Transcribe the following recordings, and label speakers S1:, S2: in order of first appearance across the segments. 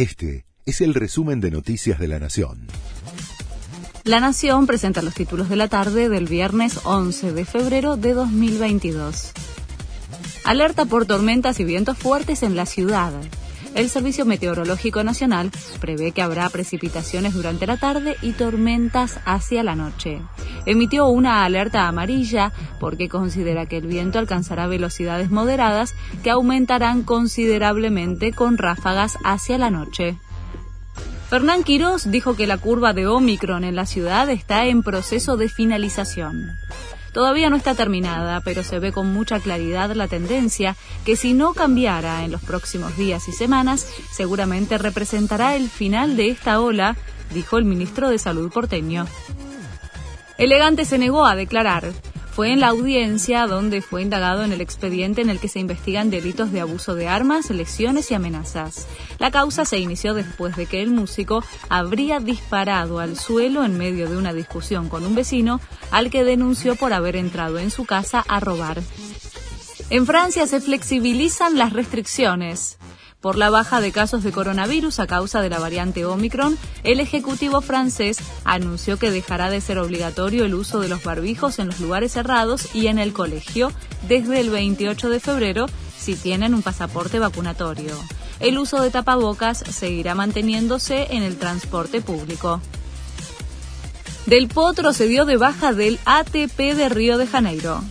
S1: Este es el resumen de Noticias de la Nación.
S2: La Nación presenta los títulos de la tarde del viernes 11 de febrero de 2022. Alerta por tormentas y vientos fuertes en la ciudad. El Servicio Meteorológico Nacional prevé que habrá precipitaciones durante la tarde y tormentas hacia la noche. Emitió una alerta amarilla porque considera que el viento alcanzará velocidades moderadas que aumentarán considerablemente con ráfagas hacia la noche. Fernán Quirós dijo que la curva de Omicron en la ciudad está en proceso de finalización. Todavía no está terminada, pero se ve con mucha claridad la tendencia que si no cambiara en los próximos días y semanas, seguramente representará el final de esta ola, dijo el ministro de Salud porteño. Elegante se negó a declarar fue en la audiencia donde fue indagado en el expediente en el que se investigan delitos de abuso de armas, lesiones y amenazas. La causa se inició después de que el músico habría disparado al suelo en medio de una discusión con un vecino al que denunció por haber entrado en su casa a robar. En Francia se flexibilizan las restricciones. Por la baja de casos de coronavirus a causa de la variante Omicron, el Ejecutivo francés anunció que dejará de ser obligatorio el uso de los barbijos en los lugares cerrados y en el colegio desde el 28 de febrero si tienen un pasaporte vacunatorio. El uso de tapabocas seguirá manteniéndose en el transporte público. Del Potro se dio de baja del ATP de Río de Janeiro.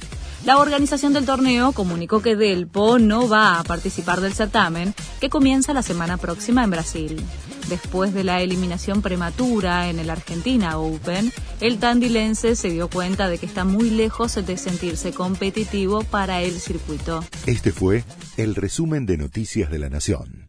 S2: La organización del torneo comunicó que Delpo no va a participar del certamen que comienza la semana próxima en Brasil. Después de la eliminación prematura en el Argentina Open, el tandilense se dio cuenta de que está muy lejos de sentirse competitivo para el circuito.
S1: Este fue el resumen de Noticias de la Nación.